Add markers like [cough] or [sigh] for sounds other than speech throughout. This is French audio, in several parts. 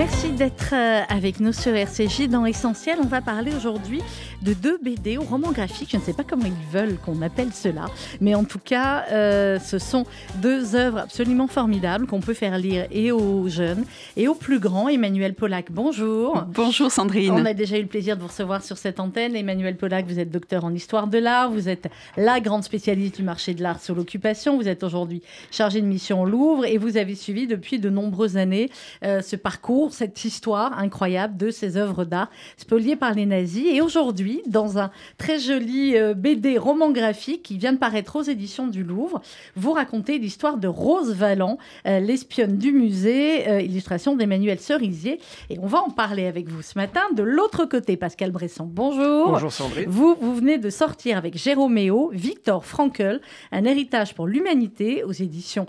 Merci d'être euh, avec nous sur RCJ dans Essentiel. On va parler aujourd'hui de deux BD au roman graphique. Je ne sais pas comment ils veulent qu'on appelle cela, mais en tout cas, euh, ce sont deux œuvres absolument formidables qu'on peut faire lire et aux jeunes et aux plus grands. Emmanuel Pollack, bonjour. Bonjour Sandrine. On a déjà eu le plaisir de vous recevoir sur cette antenne. Emmanuel Pollack, vous êtes docteur en histoire de l'art, vous êtes la grande spécialiste du marché de l'art sur l'occupation. Vous êtes aujourd'hui chargé de mission au Louvre et vous avez suivi depuis de nombreuses années euh, ce parcours cette histoire incroyable de ces œuvres d'art spoliées par les nazis. Et aujourd'hui, dans un très joli euh, BD roman graphique qui vient de paraître aux éditions du Louvre, vous racontez l'histoire de Rose Valland, euh, l'espionne du musée, euh, illustration d'Emmanuel Cerisier. Et on va en parler avec vous ce matin. De l'autre côté, Pascal Bresson, bonjour. Bonjour Sandrine. Vous, vous venez de sortir avec Jéroméo, Victor Frankel, Un héritage pour l'humanité aux éditions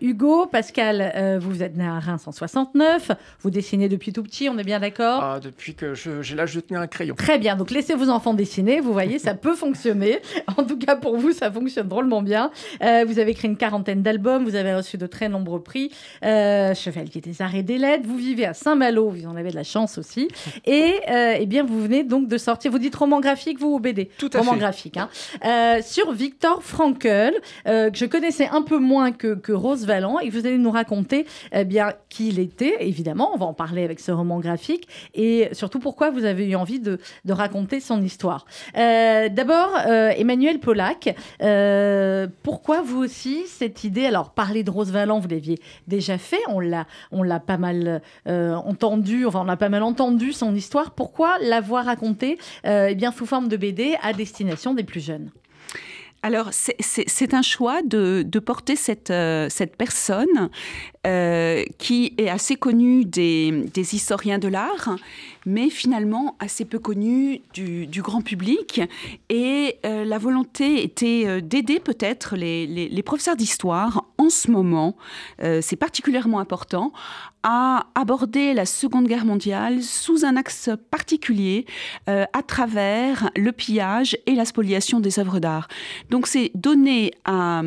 Hugo. Pascal, vous êtes né à Reims en 69. Vous dessinez depuis tout petit, on est bien d'accord ah, Depuis que j'ai l'âge de tenir un crayon. Très bien, donc laissez vos enfants dessiner, vous voyez, ça peut fonctionner. [laughs] En tout cas, pour vous, ça fonctionne drôlement bien. Euh, vous avez écrit une quarantaine d'albums, vous avez reçu de très nombreux prix. Euh, Chevalier des Arts et des Lettres, vous vivez à Saint-Malo, vous en avez de la chance aussi. [laughs] Et euh, eh bien, vous venez donc de sortir, vous dites roman graphique, vous ou BD Tout à roman fait. graphique. Hein. sur Victor Frankl, que je connaissais un peu moins que, que Rose Valland, et vous allez nous raconter eh bien qui il était, évidemment, en parler avec ce roman graphique et surtout pourquoi vous avez eu envie de, raconter son histoire? Euh, d'abord, euh, Emmanuel Pollack, euh, pourquoi vous aussi cette idée? Alors, parler de Rose Valland, vous l'aviez déjà fait, on l'a, on l'a pas mal entendu, enfin, on a pas mal entendu son histoire. Pourquoi l'avoir racontée eh bien, sous forme de BD à destination des plus jeunes? Alors, c'est un choix de, porter cette, cette personne euh, qui est assez connu des, historiens de l'art, mais finalement assez peu connu du, grand public. Et euh, la volonté était euh, d'aider peut-être les, professeurs d'histoire en ce moment, c'est particulièrement important, à aborder la Seconde Guerre mondiale sous un axe particulier à travers le pillage et la spoliation des œuvres d'art. Donc c'est donner à,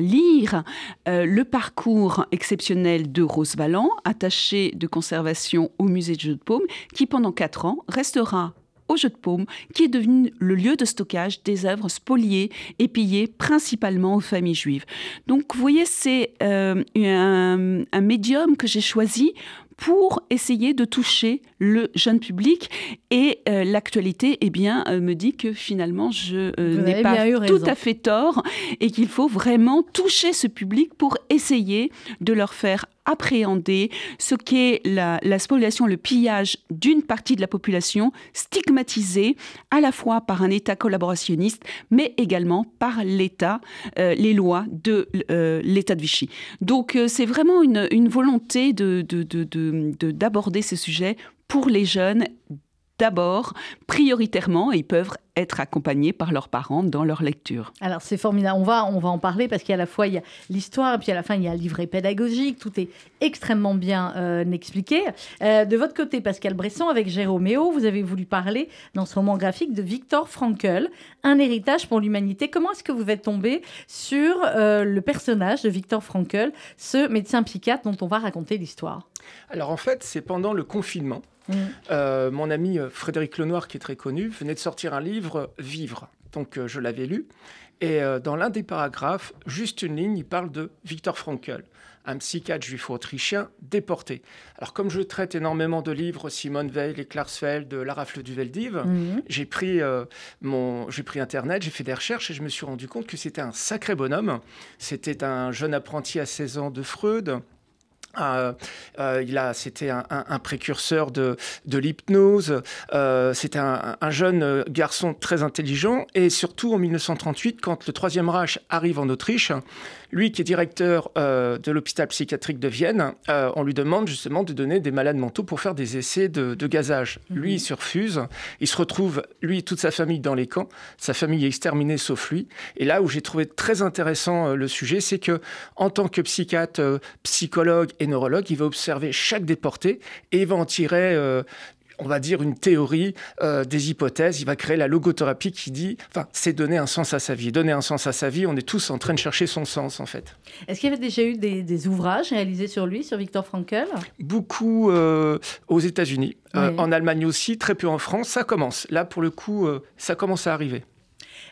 lire le parcours exceptionnel de Rose Valland, attachée de conservation au musée de Jeux de Paume, qui pendant quatre ans restera au Jeu de Paume, qui est devenu le lieu de stockage des œuvres spoliées et pillées principalement aux familles juives. Donc, vous voyez, c'est euh, un, un, médium que j'ai choisi pour essayer de toucher le jeune public. Et euh, l'actualité, eh bien, euh, me dit que finalement, je euh, n'ai pas tout à fait tort et qu'il faut vraiment toucher ce public pour essayer de leur faire appréhender ce qu'est la, spoliation, le pillage d'une partie de la population stigmatisée à la fois par un État collaborationniste, mais également par l'État, euh, les lois de euh, l'État de Vichy. Donc euh, c'est vraiment une, volonté d'aborder de, de, ce sujet pour les jeunes d'abord, prioritairement, ils peuvent être accompagnés par leurs parents dans leur lecture. Alors c'est formidable, on va, on va en parler parce qu'à la fois il y a l'histoire et puis à la fin il y a le livret pédagogique, tout est extrêmement bien euh, expliqué. Euh, de votre côté, Pascal Bresson, avec Jéroméo, vous avez voulu parler dans ce roman graphique de Victor Frankl, Un héritage pour l'humanité. Comment est-ce que vous êtes tombé sur euh, le personnage de Victor Frankl, ce médecin psychiatre dont on va raconter l'histoire? Alors en fait, c'est pendant le confinement. Mm. Euh, mon ami euh, Frédéric Lenoir, qui est très connu, venait de sortir un livre, Vivre. Donc euh, je l'avais lu. Et dans l'un des paragraphes, juste une ligne, il parle de Victor Frankl, un psychiatre juif autrichien déporté. Alors comme je traite énormément de livres, Simone Veil, les Klarsfeld, La rafle du Veldiv, mm. j'ai pris, mon, j'ai pris Internet, j'ai fait des recherches et je me suis rendu compte que c'était un sacré bonhomme. C'était un jeune apprenti à 16 ans de Freud, euh, euh, il a, c'était un, précurseur de, l'hypnose. Euh, c'était un, jeune garçon très intelligent. Et surtout, en 1938, quand le Troisième Reich arrive en Autriche, lui qui est directeur de l'hôpital psychiatrique de Vienne, on lui demande justement de donner des malades mentaux pour faire des essais de, gazage. Mhm. Lui, il se refuse. Il se retrouve, lui, toute sa famille dans les camps. Sa famille est exterminée sauf lui. Et là où j'ai trouvé très intéressant le sujet, c'est que en tant que psychiatre, psychologue et neurologue, il va observer chaque déporté et il va en tirer on va dire, une théorie euh, des hypothèses. Il va créer la logothérapie qui dit, enfin, c'est donner un sens à sa vie. Donner un sens à sa vie, on est tous en train de chercher son sens, en fait. Est-ce qu'il y avait déjà eu des, ouvrages réalisés sur lui, sur Victor Frankl? Beaucoup euh, aux États-Unis, euh, en Allemagne aussi, très peu en France. Ça commence. Là, pour le coup, ça commence à arriver.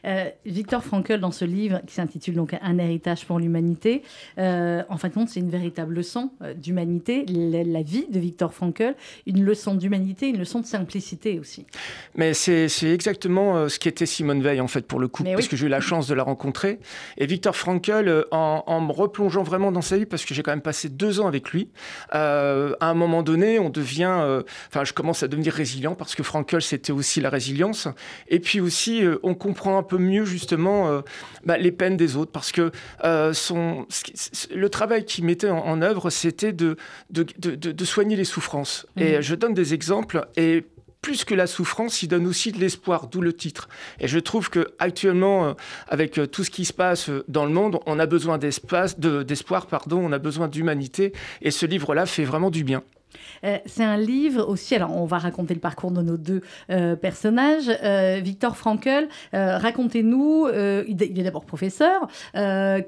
Euh, Victor Frankl, dans ce livre qui s'intitule donc Un héritage pour l'humanité, euh, en fin de compte, c'est une véritable leçon euh, d'humanité, la, vie de Victor Frankl, une leçon d'humanité, une leçon de simplicité aussi. Mais c'est exactement ce qu'était Simone Veil, en fait, pour le coup, parce que j'ai eu la chance de la rencontrer. Et Victor Frankl, en, me replongeant vraiment dans sa vie, parce que j'ai quand même passé deux ans avec lui, à un moment donné, on devient, enfin, je commence à devenir résilient, parce que Frankl, c'était aussi la résilience. Et puis aussi, on comprend un peu mieux justement euh, bah, les peines des autres parce que euh, son, le travail qu'il mettait en, œuvre, c'était de de, de, soigner les souffrances. Et mhm. je donne des exemples et plus que la souffrance, il donne aussi de l'espoir, d'où le titre. Et je trouve que actuellement, euh, avec tout ce qui se passe dans le monde, on a besoin d'espace, d'espoir, pardon, on a besoin d'humanité, et ce livre-là fait vraiment du bien. Euh, c'est un livre aussi, alors on va raconter le parcours de nos deux euh, personnages. Euh, Victor Frankl, racontez-nous, il est d'abord professeur,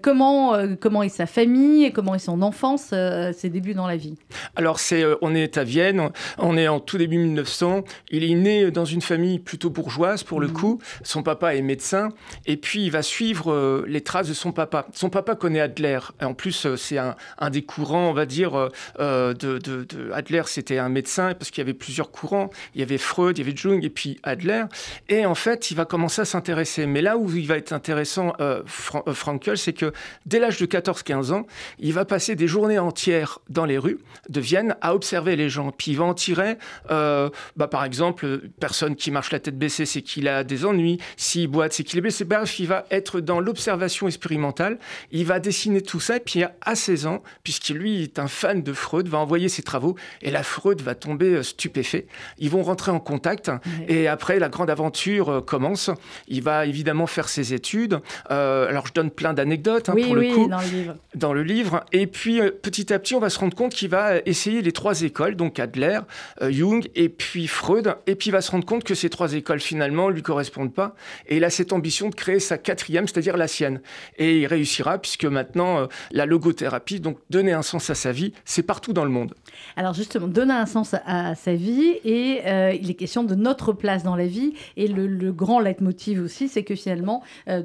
comment, comment est sa famille et comment est son enfance, ses débuts dans la vie? Alors c'est, on est à Vienne, on est en tout début 1900, il est né dans une famille plutôt bourgeoise pour le mhm. coup, son papa est médecin, et puis il va suivre les traces de son papa. Son papa connaît Adler, en plus c'est un, un, des courants, on va dire, de, de, de Adler c'était un médecin parce qu'il y avait plusieurs courants. Il y avait Freud, il y avait Jung et puis Adler. Et en fait, il va commencer à s'intéresser. Mais là où il va être intéressant, euh, euh Frankel, c'est que dès l'âge de 14-15 ans, il va passer des journées entières dans les rues de Vienne à observer les gens. Puis il va en tirer, euh, bah, par exemple, personne qui marche la tête baissée, c'est qu'il a des ennuis. S'il boite, c'est qu'il est blessé. Bref, il va être dans l'observation expérimentale. Il va dessiner tout ça. Et puis à 16 ans, puisqu'il lui est un fan de Freud, va envoyer ses travaux. Et la Freud va tomber euh, stupéfait. Ils vont rentrer en contact et après la grande aventure euh, commence. Il va évidemment faire ses études. Euh, alors je donne plein d'anecdotes hein, pour le coup dans le livre. Dans le livre. Et puis petit à petit, on va se rendre compte qu'il va essayer les trois écoles, donc Adler, Jung et puis Freud. Et puis il va se rendre compte que ces trois écoles finalement lui correspondent pas. Et il a cette ambition de créer sa quatrième, c'est-à-dire la sienne. Et il réussira puisque maintenant la logothérapie, donc donner un sens à sa vie, c'est partout dans le monde. Alors justement donne un sens à, sa vie et euh, il est question de notre place dans la vie. Et le, grand leitmotiv aussi, c'est que finalement, euh,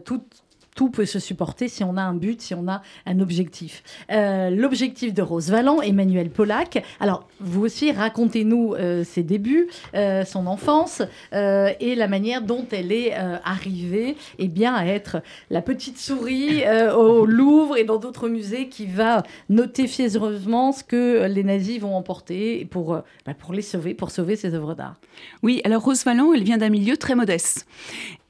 tout, peut se supporter si on a un but, si on a un objectif. Euh, l'objectif de Rose Valland, Emmanuel Pollack. Alors, vous aussi, racontez-nous ses débuts, son enfance et la manière dont elle est arrivée eh bien, à être la petite souris au [laughs] Louvre et dans d'autres musées qui va noter fiévreusement ce que les nazis vont emporter pour, bah, pour les sauver, pour sauver ses œuvres d'art. Oui, alors Rose Valland, elle vient d'un milieu très modeste.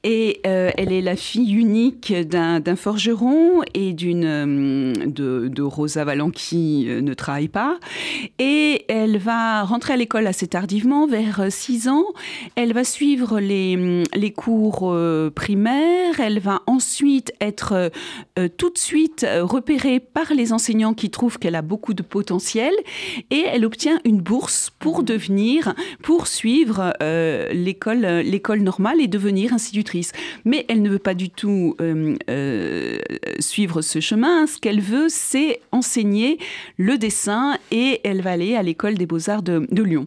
Et euh, elle est la fille unique d'un forgeron et d'une euh, de, Rosa Vallant qui euh, ne travaille pas. Et elle va rentrer à l'école assez tardivement, vers 6 ans. Elle va suivre les, les cours primaires. Elle va ensuite être tout de suite repérée par les enseignants qui trouvent qu'elle a beaucoup de potentiel. Et elle obtient une bourse pour devenir, pour suivre l'école normale et devenir institutrice mais elle ne veut pas du tout euh, euh, suivre ce chemin. Ce qu'elle veut, c'est enseigner le dessin et elle va aller à l'école des beaux-arts de, Lyon.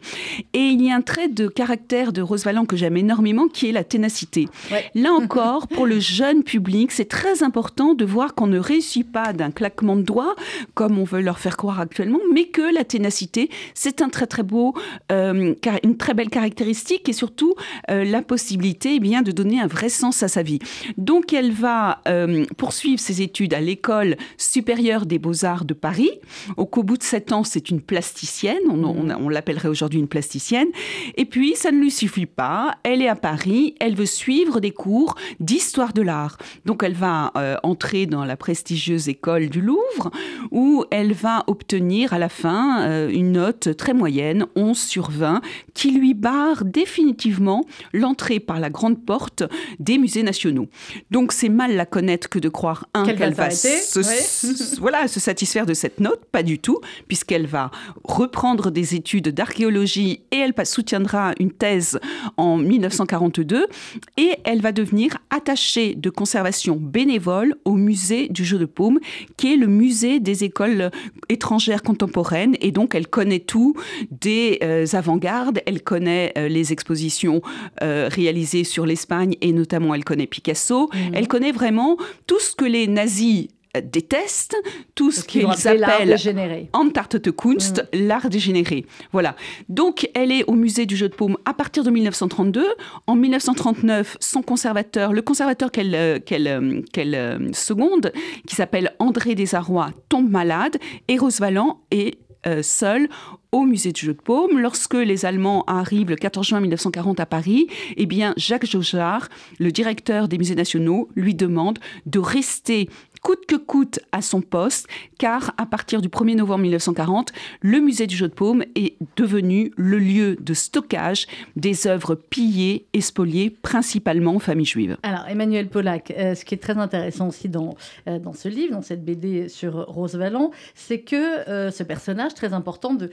Et il y a un trait de caractère de Rose Valland que j'aime énormément, qui est la ténacité. Là [laughs] encore, pour le jeune public, c'est très important de voir qu'on ne réussit pas d'un claquement de doigts, comme on veut leur faire croire actuellement, mais que la ténacité, c'est un très très beau, euh, une très belle caractéristique et surtout la possibilité eh bien de donner un vrai sens à sa vie. Donc elle va euh, poursuivre ses études à l'école supérieure des beaux-arts de Paris. Au, bout de sept ans, c'est une plasticienne, on, on l'appellerait aujourd'hui une plasticienne. Et puis, ça ne lui suffit pas, elle est à Paris, elle veut suivre des cours d'histoire de l'art. Donc elle va entrer dans la prestigieuse école du Louvre, où elle va obtenir à la fin euh, une note très moyenne, 11 sur 20, qui lui barre définitivement l'entrée par la grande porte des musées nationaux. Donc c'est mal la connaître que de croire, un, qu'elle va, se, voilà, se satisfaire de cette note, pas du tout, puisqu'elle va reprendre des études d'archéologie et elle soutiendra une thèse en 1942 et elle va devenir attachée de conservation bénévole au musée du jeu de paume, qui est le musée des écoles étrangères contemporaines. Et donc, elle connaît tout des euh, avant-gardes, elle connaît euh, les expositions euh, réalisées sur l'Espagne et notamment elle connaît Picasso. Mmh. Elle connaît vraiment tout ce que les nazis détestent tout ce qu'ils appellent Entartete Kunst, mm. l'art dégénéré. Voilà. Donc, elle est au musée du jeu de paume à partir de 1932. En 1939, son conservateur, le conservateur qu'elle euh, qu'elle euh, euh, seconde, qui s'appelle André Desarrois, tombe malade et Rose Valland est seule au musée du jeu de paume. Lorsque les Allemands arrivent le 14 juin 1940 à Paris, eh Jacques Jaujard, le directeur des musées nationaux, lui demande de rester coûte que coûte à son poste, car à partir du 1er novembre 1940, le musée du jeu de paume est devenu le lieu de stockage des œuvres pillées et spoliées, principalement aux familles juives. Alors, Emmanuel Pollack, euh, ce qui est très intéressant aussi dans, euh, dans ce livre, dans cette BD sur Rose Valland, c'est que euh, ce personnage très important de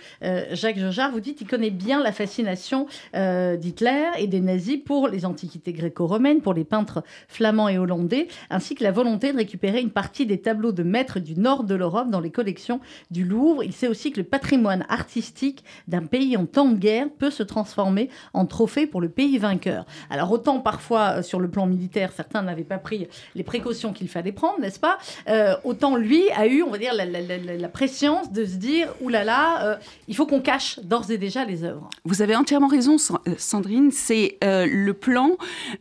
Jacques Jojard, vous dites, il connaît bien la fascination d'Hitler et des nazis pour les antiquités gréco-romaines, pour les peintres flamands et hollandais, ainsi que la volonté de récupérer une partie des tableaux de maîtres du nord de l'Europe dans les collections du Louvre. Il sait aussi que le patrimoine artistique d'un pays en temps de guerre peut se transformer en trophée pour le pays vainqueur. Alors autant parfois euh, sur le plan militaire, certains n'avaient pas pris les précautions qu'il fallait prendre, n'est-ce pas? Euh, Autant lui a eu, on va dire, la, la, préscience de se dire, oulala, là là, euh, il faut qu'on cache d'ores et déjà les œuvres. Vous avez entièrement raison, Sandrine. C'est le plan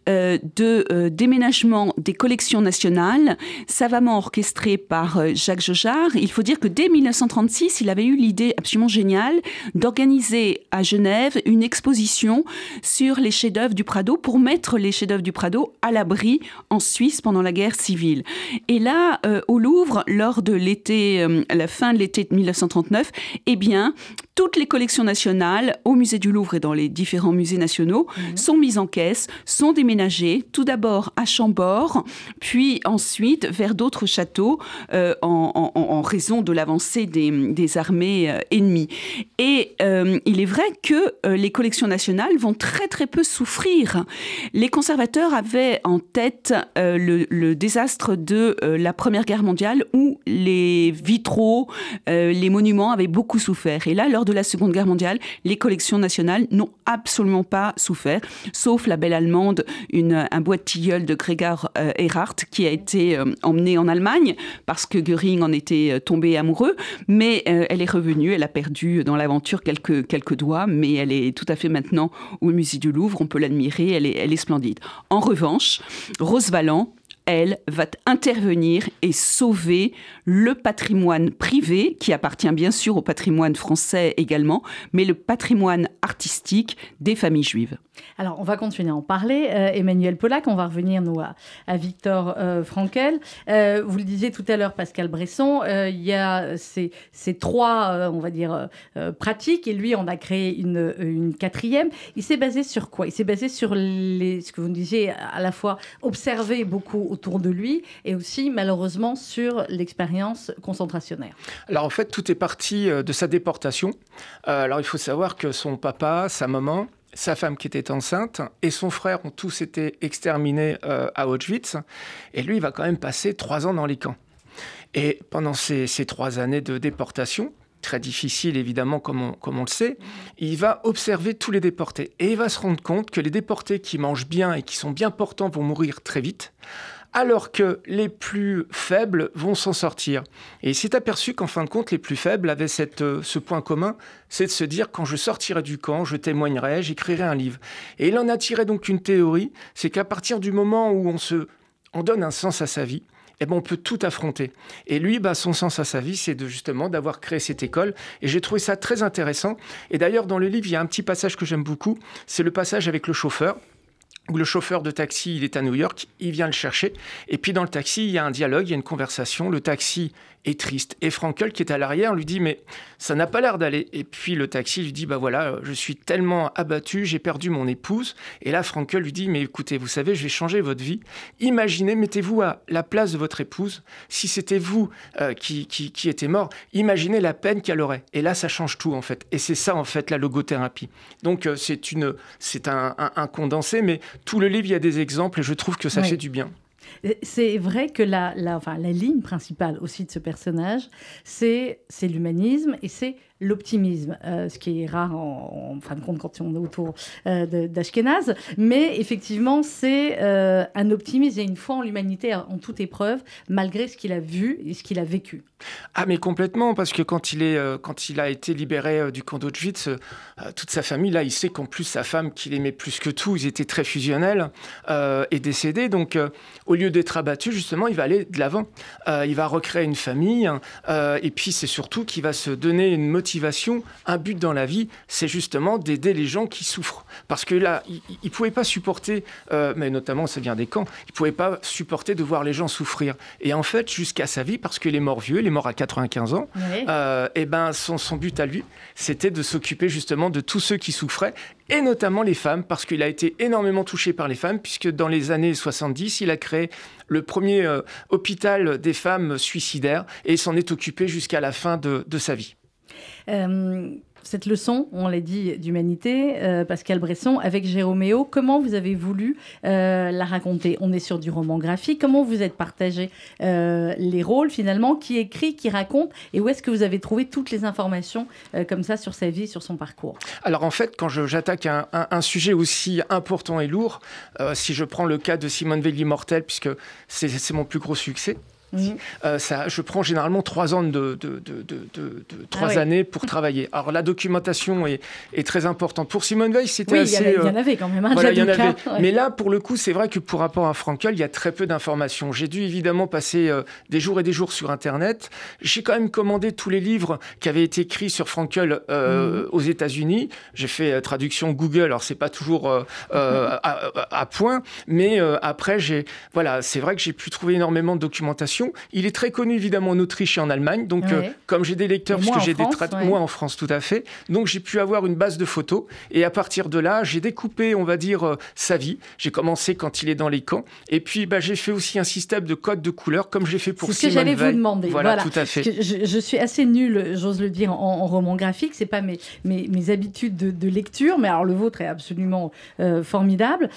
de déménagement des collections nationales, savamment orchestré par euh, Jacques Jojard. Il faut dire que dès 1936, il avait eu l'idée absolument géniale d'organiser à Genève une exposition sur les chefs-d'œuvre du Prado pour mettre les chefs-d'œuvre du Prado à l'abri en Suisse pendant la guerre civile. Et là, euh, au Louvre, lors de l'été, euh, la fin de l'été de 1939, eh bien, toutes les collections nationales au musée du Louvre et dans les différents musées nationaux mhm. sont mises en caisse, sont déménagées, tout d'abord à Chambord, puis ensuite vers d'autres châteaux euh, en, raison de l'avancée des, armées euh, ennemies. Et euh, il est vrai que les collections nationales vont très très peu souffrir. Les conservateurs avaient en tête le, le, désastre de la Première Guerre mondiale où les vitraux, les monuments avaient beaucoup souffert. Et là, de la Seconde Guerre mondiale, les collections nationales n'ont absolument pas souffert, sauf la belle allemande, un bois de tilleul de Gregor euh, Erhardt qui a été euh, emmené en Allemagne parce que Göring en était euh, tombé amoureux, mais elle est revenue, elle a perdu dans l'aventure quelques, doigts, mais elle est tout à fait maintenant au musée du Louvre, on peut l'admirer, elle est, elle est splendide. En revanche, Rose Valland, elle, va intervenir et sauver le patrimoine privé, qui appartient bien sûr au patrimoine français également, mais le patrimoine artistique des familles juives. Alors, on va continuer à en parler. Euh, Emmanuel Pollack, on va revenir, nous, à, Victor euh, Frankel. Euh, vous le disiez tout à l'heure, Pascal Bresson, il y a ces, trois, on va dire, pratiques, et lui, on a créé une, quatrième. Il s'est basé sur quoi? Il s'est basé sur les, ce que vous disiez, à la fois observer beaucoup autour de lui, et aussi, malheureusement, sur l'expérience concentrationnaire. Alors, en fait, tout est parti de sa déportation. alors, il faut savoir que son papa, sa maman, sa femme qui était enceinte et son frère ont tous été exterminés euh, à Auschwitz. Et lui, il va quand même passer trois ans dans les camps. Et pendant ces, trois années de déportation, très difficile évidemment comme on, comme on, le sait, il va observer tous les déportés. Et il va se rendre compte que les déportés qui mangent bien et qui sont bien portants vont mourir très vite, alors que les plus faibles vont s'en sortir. Et il s'est aperçu qu'en fin de compte, les plus faibles avaient euh, ce point commun, c'est de se dire quand je sortirai du camp, je témoignerai, j'écrirai un livre. Et il en a tiré donc une théorie, c'est qu'à partir du moment où on se, on donne un sens à sa vie, eh ben, on peut tout affronter. Et lui, bah, son sens à sa vie, c'est de, justement d'avoir créé cette école. Et j'ai trouvé ça très intéressant. Et d'ailleurs, dans le livre, il y a un petit passage que j'aime beaucoup. C'est le passage avec le chauffeur le chauffeur de taxi, il est à New York, il vient le chercher. Et puis dans le taxi, il y a un dialogue, il y a une conversation. Le taxi est triste. Et Frankel, qui est à l'arrière, lui dit Mais ça n'a pas l'air d'aller. Et puis le taxi lui dit Bah voilà, je suis tellement abattu, j'ai perdu mon épouse. Et là, Frankel lui dit Mais écoutez, vous savez, je vais changer votre vie. Imaginez, mettez-vous à la place de votre épouse. Si c'était vous euh, qui, qui, qui était mort, imaginez la peine qu'elle aurait. Et là, ça change tout, en fait. Et c'est ça, en fait, la logothérapie. Donc, euh, c'est une, c'est un, un, condensé, mais tout le livre, il y a des exemples et je trouve que ça fait du bien. C'est vrai que la, la ligne principale aussi de ce personnage, c'est l'humanisme et c'est l'optimisme, euh, ce qui est rare en, fin de compte quand on est autour euh, d'Ashkenaz. Mais effectivement, c'est euh, un optimisme et une foi en l'humanité en toute épreuve, malgré ce qu'il a vu et ce qu'il a vécu. Ah mais complètement, parce que quand il, est, quand il a été libéré du camp d'Auschwitz, toute sa famille, là, il sait qu'en plus sa femme, qu'il aimait plus que tout, ils étaient très fusionnels, est décédée. Donc au lieu d'être abattu, justement, il va aller de l'avant. il va recréer une famille, et puis c'est surtout qu'il va se donner une motivation motivation, un but dans la vie, c'est justement d'aider les gens qui souffrent. Parce que là, il ne pouvait pas supporter, euh, mais notamment ça vient des camps, il ne pouvait pas supporter de voir les gens souffrir. Et en fait, jusqu'à sa vie, parce qu'il est mort vieux, il est mort à 95 ans, et euh, eh ben son, son but à lui, c'était de s'occuper justement de tous ceux qui souffraient et notamment les femmes, parce qu'il a été énormément touché par les femmes, puisque dans les années 70, il a créé le premier euh, hôpital des femmes suicidaires et s'en est occupé jusqu'à la fin de, de sa vie. Euh, cette leçon, on l'a dit, d'humanité, euh, Pascal Bresson, avec Jérôméo, comment vous avez voulu euh, la raconter? On est sur du roman graphique. Comment vous êtes partagé les rôles, finalement Qui écrit, qui raconte Et où est-ce que vous avez trouvé toutes les informations comme ça sur sa vie, sur son parcours? Alors, en fait, quand j'attaque un, un, sujet aussi important et lourd, si je prends le cas de Simone Veil immortel, puisque c'est mon plus gros succès, Mhm. Euh, ça, je prends généralement trois ans de, de, de, de trois ah années pour travailler. Alors la documentation est, est très importante. Pour Simone Veil, c'était oui, assez. Il y, en avait quand même. un voilà, y en avait. Mais là, pour le coup, c'est vrai que pour rapport à Frankel, il y a très peu d'informations. J'ai dû évidemment passer euh, des jours et des jours sur Internet. J'ai quand même commandé tous les livres qui avaient été écrits sur Frankel euh, mhm. aux États-Unis. J'ai fait traduction Google. Alors c'est pas toujours [laughs] à, à, point, mais après j'ai voilà, c'est vrai que j'ai pu trouver énormément de documentation il est très connu évidemment en Autriche et en Allemagne. Donc, euh, comme j'ai des lecteurs, parce que j'ai des traitements, moi en France, tout à fait. Donc, j'ai pu avoir une base de photos. Et à partir de là, j'ai découpé, on va dire, euh, sa vie. J'ai commencé quand il est dans les camps. Et puis, bah, j'ai fait aussi un système de code de couleurs, comme j'ai fait pour C'est ce que j'allais vous demander. Voilà, tout à fait. Je, suis assez nulle, j'ose le dire, en, roman graphique. C'est pas mes, mes, mes habitudes de, lecture, mais alors le vôtre est absolument euh, formidable.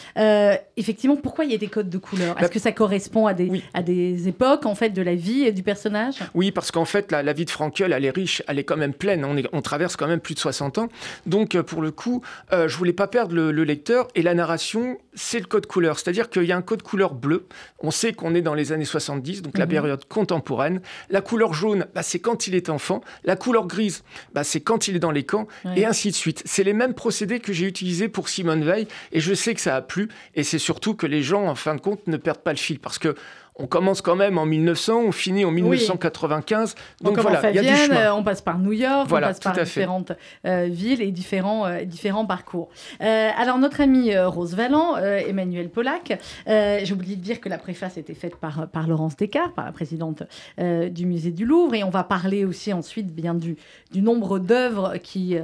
effectivement, pourquoi il y a des codes de couleurs? Est-ce bah, que ça correspond à des, à des époques? En fait de la vie et du personnage? Oui, parce qu'en fait, la, vie de Frankel, elle est riche, elle est quand même pleine. On, est, on traverse quand même plus de 60 ans. Donc, euh, pour le coup, euh, je voulais pas perdre le, lecteur. Et la narration, c'est le code couleur. C'est-à-dire qu'il y a un code couleur bleu. On sait qu'on est dans les années 70, donc la mhm. période contemporaine. La couleur jaune, bah, c'est quand il est enfant. La couleur grise, bah, c'est quand il est dans les camps. Et ainsi de suite. C'est les mêmes procédés que j'ai utilisés pour Simone Veil. Et je sais que ça a plu. Et c'est surtout que les gens, en fin de compte, ne perdent pas le fil. Parce que on commence quand même en 1900, on finit en 1995. Donc, voilà, il y a du chemin. Euh, on passe par New York, on passe par différentes euh, villes et différents, euh, différents parcours. alors notre ami Rose Valland, Emmanuel Pollack, j'ai oublié de dire que la préface était faite par, par Laurence Descartes, par la présidente du musée du Louvre, et on va parler aussi ensuite bien du, du nombre d'œuvres qui,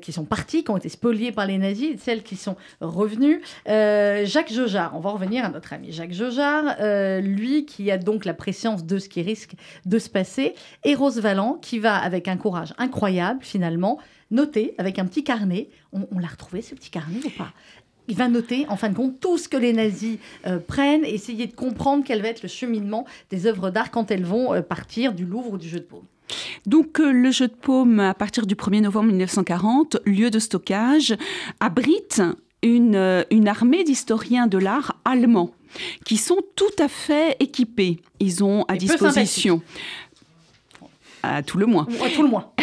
qui sont parties, qui ont été spoliées par les nazis, et celles qui sont revenues. Jacques Jojard, on va revenir à notre ami Jacques Jojard, lui lui qui a donc la préscience de ce qui risque de se passer, et Rose Valland qui va, avec un courage incroyable finalement, noter avec un petit carnet. On, l'a retrouvé ce petit carnet ou pas? Il va noter, en fin de compte, tout ce que les nazis euh, prennent, essayer de comprendre quel va être le cheminement des œuvres d'art quand elles vont euh, partir du Louvre ou du Jeu de Paume. Donc euh, le Jeu de Paume, à partir du 1er novembre 1940, lieu de stockage, abrite une, une armée d'historiens de l'art allemands qui sont tout à fait équipés. Ils ont à disposition à tout le moins. À tout le moins. [laughs]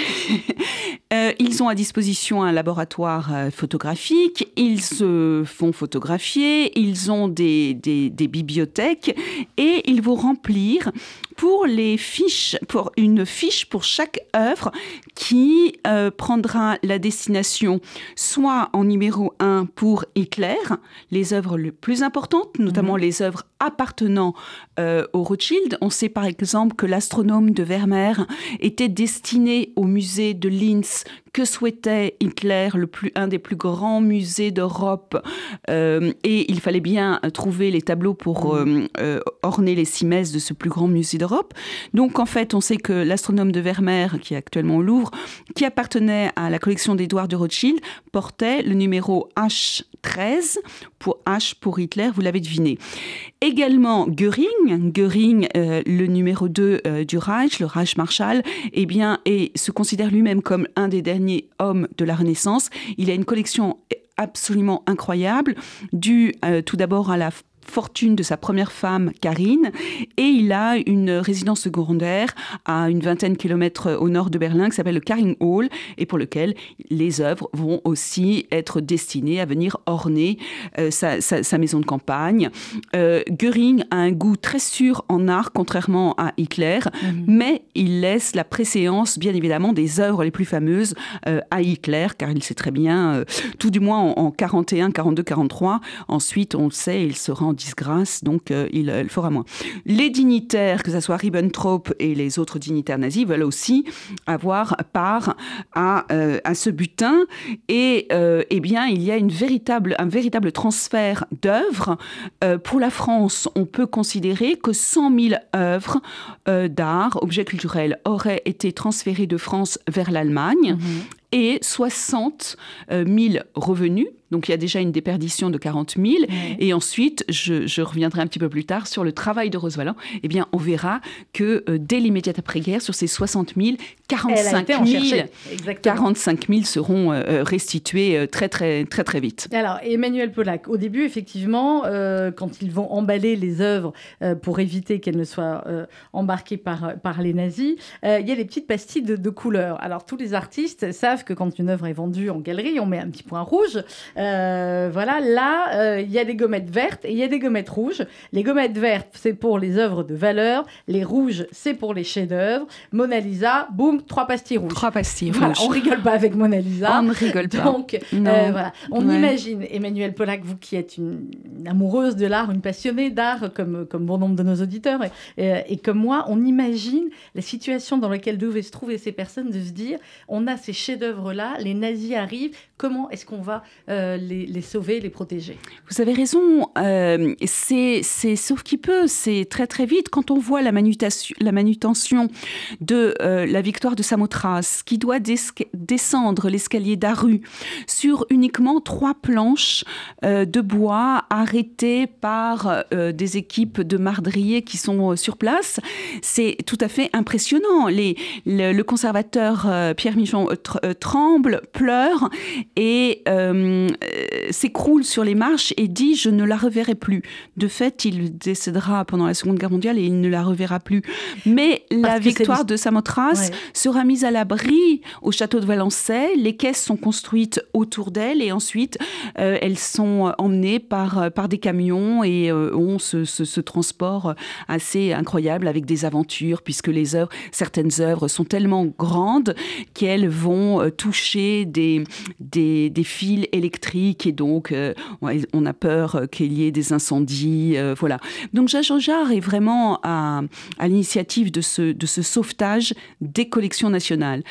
Euh, ils ont à disposition un laboratoire euh, photographique, ils se font photographier, ils ont des, des, des, bibliothèques et ils vont remplir pour les fiches, pour une fiche pour chaque œuvre qui euh, prendra la destination soit en numéro 1 pour Hitler, les œuvres les plus importantes, notamment mmh. les œuvres appartenant euh, au Rothschild. On sait par exemple que l'astronome de Vermeer était destiné au musée de Linz que souhaitait Hitler, le plus, un des plus grands musées d'Europe. Euh, et il fallait bien trouver les tableaux pour mmh. euh, orner les six messes de ce plus grand musée d'Europe. Donc en fait, on sait que l'astronome de Vermeer, qui est actuellement au Louvre, qui appartenait à la collection d'Édouard de Rothschild, portait le numéro H13 pour H pour Hitler, vous l'avez deviné. Également Göring, Göring, euh, le numéro 2 euh, du Reich, le Reich Marshall, eh bien, et se considère lui-même comme un des derniers hommes de la Renaissance. Il a une collection absolument incroyable, due euh, tout d'abord à la fortune de sa première femme, Karine, et il a une résidence secondaire à une vingtaine de kilomètres au nord de Berlin qui s'appelle le Karing Hall, et pour lequel les œuvres vont aussi être destinées à venir orner euh, sa, sa, maison de campagne. Euh, Göring a un goût très sûr en art, contrairement à Hitler, mhm. mais il laisse la préséance, bien évidemment, des œuvres les plus fameuses euh, à Hitler, car il sait très bien, euh, tout du moins en, en 41, 42, 43, ensuite, on le sait, il se rend disgrâce, donc euh, il, fera moins. Les dignitaires, que ce soit Ribbentrop et les autres dignitaires nazis, veulent aussi avoir part à, euh, à ce butin. Et euh, eh bien, il y a une véritable, un véritable transfert d'œuvres. pour la France, on peut considérer que 100 000 œuvres d'art, objets culturels, auraient été transférées de France vers l'Allemagne. Mmh et 60 000 revenus donc il y a déjà une déperdition de 40 000. Et ensuite, je, reviendrai un petit peu plus tard sur le travail de Rosevalent. Eh bien, on verra que euh, dès l'immédiate après-guerre, sur ces 60 000, 45 000, 45 000 seront euh, euh, restitués très, très, très, très vite. Alors, Emmanuel Pollack, au début, effectivement, quand ils vont emballer les œuvres pour éviter qu'elles ne soient embarquées par, par les nazis, il y a des petites pastilles de, de couleurs. Alors, tous les artistes savent que quand une œuvre est vendue en galerie, on met un petit point rouge. Euh, voilà, là, euh, il y a des gommettes vertes et il y a des gommettes rouges. Les gommettes vertes, c'est pour les œuvres de valeur. Les rouges, c'est pour les chefs-d'œuvre. Mona Lisa, boum, trois pastilles rouges. Trois pastilles voilà, rouges. On rigole pas avec Mona Lisa. On ne rigole pas. Donc, euh, voilà. On imagine, Emmanuel Pollack, vous qui êtes une, amoureuse de l'art, une passionnée d'art, comme, comme bon nombre de nos auditeurs, et, et, comme moi, on imagine la situation dans laquelle devaient se trouver ces personnes, de se dire, on a ces chefs-d'œuvre-là, les nazis arrivent, comment est-ce qu'on va euh, les, sauver, les protéger Vous avez raison, euh, c'est sauf qui peut, c'est très très vite. Quand on voit la, manutention, la manutention de euh, la victoire de Samothrace, qui doit descendre l'escalier d'Aru sur uniquement trois planches de bois arrêtées par des équipes de mardriers qui sont sur place, c'est tout à fait impressionnant. Le, conservateur Pierre Michon tremble, pleure et euh, s'écroule sur les marches et dit je ne la reverrai plus. De fait, il décédera pendant la Seconde Guerre mondiale et il ne la reverra plus. Mais la victoire de Samothrace sera mise à l'abri au château de Valençay. Les caisses sont construites autour d'elle et ensuite euh, elles sont emmenées par, par des camions et euh, ont ce, ce, transport assez incroyable avec des aventures puisque les œuvres, certaines œuvres sont tellement grandes qu'elles vont toucher des, des, fils électriques et donc euh, on a peur qu'il y ait des incendies. Euh, voilà. Donc Jacques Jarre est vraiment à, à l'initiative de ce, de ce sauvetage des collections nationales